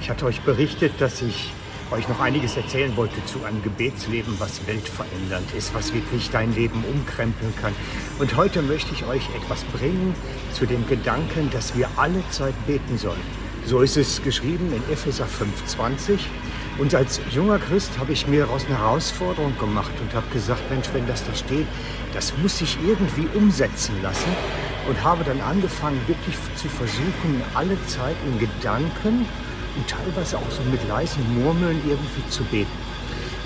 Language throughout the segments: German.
Ich hatte euch berichtet, dass ich euch noch einiges erzählen wollte zu einem Gebetsleben, was weltverändernd ist, was wirklich dein Leben umkrempeln kann. Und heute möchte ich euch etwas bringen zu dem Gedanken, dass wir alle Zeit beten sollen. So ist es geschrieben in Epheser 5,20. Und als junger Christ habe ich mir daraus eine Herausforderung gemacht und habe gesagt, Mensch, wenn das da steht, das muss ich irgendwie umsetzen lassen. Und habe dann angefangen, wirklich zu versuchen, alle Zeit in Gedanken und teilweise auch so mit leisen Murmeln irgendwie zu beten.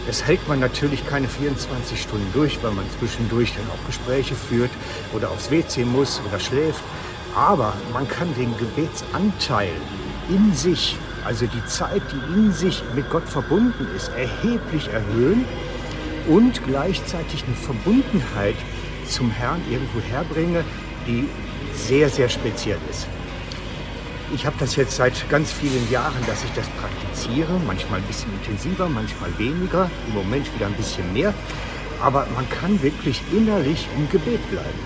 Das hält man natürlich keine 24 Stunden durch, weil man zwischendurch dann auch Gespräche führt oder aufs WC muss oder schläft. Aber man kann den Gebetsanteil in sich, also die Zeit, die in sich mit Gott verbunden ist, erheblich erhöhen und gleichzeitig eine Verbundenheit zum Herrn irgendwo herbringe, die sehr, sehr speziell ist. Ich habe das jetzt seit ganz vielen Jahren, dass ich das praktiziere. Manchmal ein bisschen intensiver, manchmal weniger. Im Moment wieder ein bisschen mehr. Aber man kann wirklich innerlich im Gebet bleiben.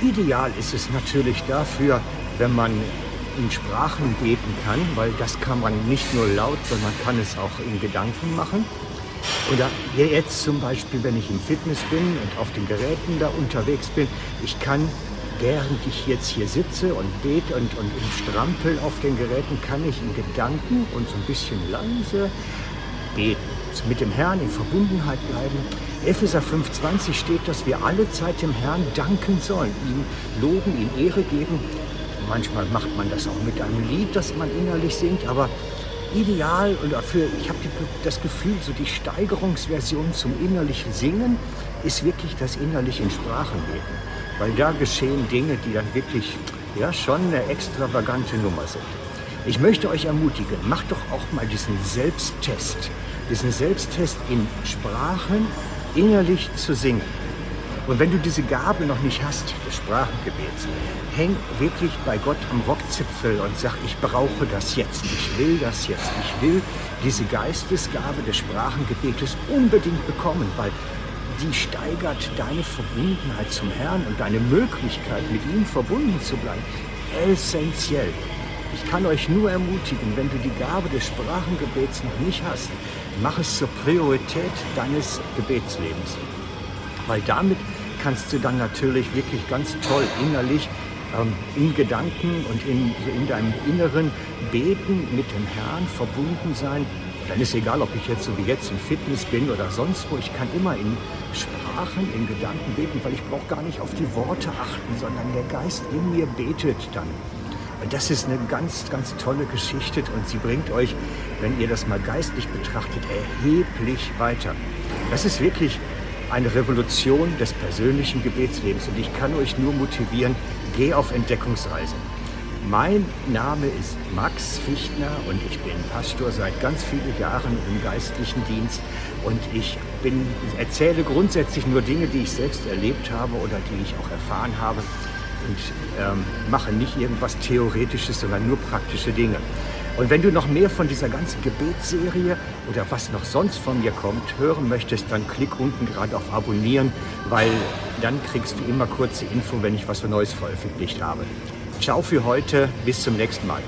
Ideal ist es natürlich dafür, wenn man in Sprachen beten kann, weil das kann man nicht nur laut, sondern man kann es auch in Gedanken machen. Oder jetzt zum Beispiel, wenn ich im Fitness bin und auf den Geräten da unterwegs bin, ich kann während ich jetzt hier sitze und bete und, und im Strampel auf den Geräten, kann ich in Gedanken und so ein bisschen leise beten, mit dem Herrn in Verbundenheit bleiben. Epheser 5,20 steht, dass wir alle Zeit dem Herrn danken sollen, ihm loben, ihm Ehre geben. Manchmal macht man das auch mit einem Lied, das man innerlich singt, aber ideal und dafür, ich habe das Gefühl, so die Steigerungsversion zum innerlichen Singen ist wirklich das innerlich in Sprachen beten weil da geschehen Dinge, die dann wirklich ja, schon eine extravagante Nummer sind. Ich möchte euch ermutigen, macht doch auch mal diesen Selbsttest, diesen Selbsttest in Sprachen innerlich zu singen. Und wenn du diese Gabe noch nicht hast, des Sprachengebets, häng wirklich bei Gott am Rockzipfel und sag, ich brauche das jetzt, ich will das jetzt, ich will diese Geistesgabe des Sprachengebetes unbedingt bekommen, weil die steigert deine Verbundenheit zum Herrn und deine Möglichkeit, mit ihm verbunden zu bleiben. Essentiell. Ich kann euch nur ermutigen, wenn du die Gabe des Sprachengebets noch nicht hast, mach es zur Priorität deines Gebetslebens. Weil damit kannst du dann natürlich wirklich ganz toll innerlich ähm, in Gedanken und in, in deinem Inneren beten, mit dem Herrn verbunden sein dann ist egal, ob ich jetzt so wie jetzt im Fitness bin oder sonst wo. Ich kann immer in Sprachen, in Gedanken beten, weil ich brauche gar nicht auf die Worte achten, sondern der Geist in mir betet dann. Und das ist eine ganz, ganz tolle Geschichte und sie bringt euch, wenn ihr das mal geistlich betrachtet, erheblich weiter. Das ist wirklich eine Revolution des persönlichen Gebetslebens und ich kann euch nur motivieren, geh auf Entdeckungsreise. Mein Name ist Max Fichtner und ich bin Pastor seit ganz vielen Jahren im geistlichen Dienst und ich bin, erzähle grundsätzlich nur Dinge, die ich selbst erlebt habe oder die ich auch erfahren habe und ähm, mache nicht irgendwas Theoretisches, sondern nur praktische Dinge. Und wenn du noch mehr von dieser ganzen Gebetsserie oder was noch sonst von mir kommt hören möchtest, dann klick unten gerade auf Abonnieren, weil dann kriegst du immer kurze Info, wenn ich was Neues veröffentlicht habe. Ciao für heute, bis zum nächsten Mal.